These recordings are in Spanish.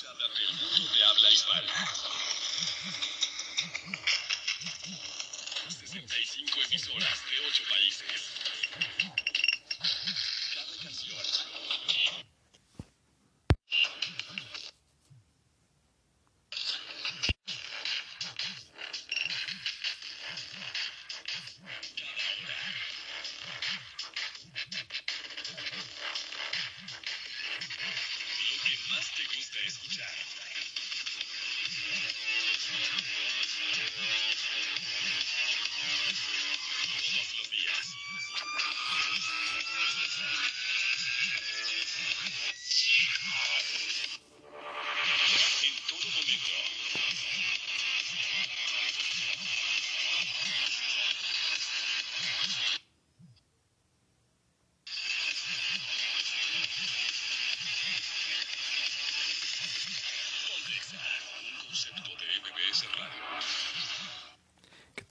del mundo de habla hispana. 65 emisoras de 8 países. Cada canción.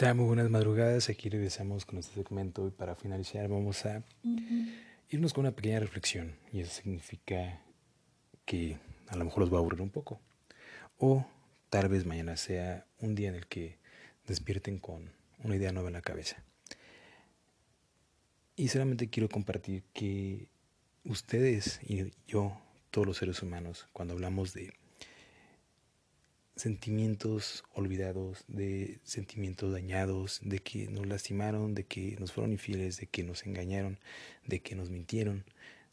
Tal? Muy buenas madrugadas. Aquí regresamos con este segmento y para finalizar vamos a irnos con una pequeña reflexión y eso significa que a lo mejor los va a aburrir un poco o tal vez mañana sea un día en el que despierten con una idea nueva en la cabeza. Y solamente quiero compartir que ustedes y yo, todos los seres humanos, cuando hablamos de sentimientos olvidados, de sentimientos dañados, de que nos lastimaron, de que nos fueron infieles, de que nos engañaron, de que nos mintieron,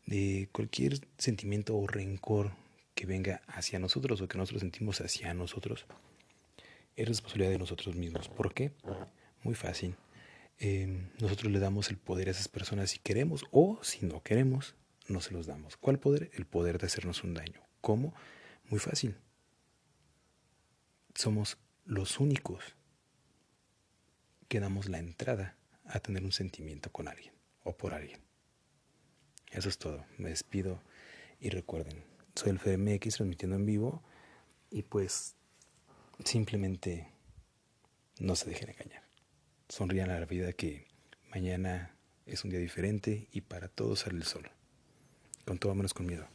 de cualquier sentimiento o rencor que venga hacia nosotros o que nosotros sentimos hacia nosotros, es responsabilidad de nosotros mismos. ¿Por qué? Muy fácil. Eh, nosotros le damos el poder a esas personas si queremos o si no queremos, no se los damos. ¿Cuál poder? El poder de hacernos un daño. ¿Cómo? Muy fácil somos los únicos que damos la entrada a tener un sentimiento con alguien o por alguien. Eso es todo. Me despido y recuerden, soy el FMX transmitiendo en vivo y pues simplemente no se dejen engañar. Sonrían a la vida que mañana es un día diferente y para todos sale el sol. Con todo menos con miedo.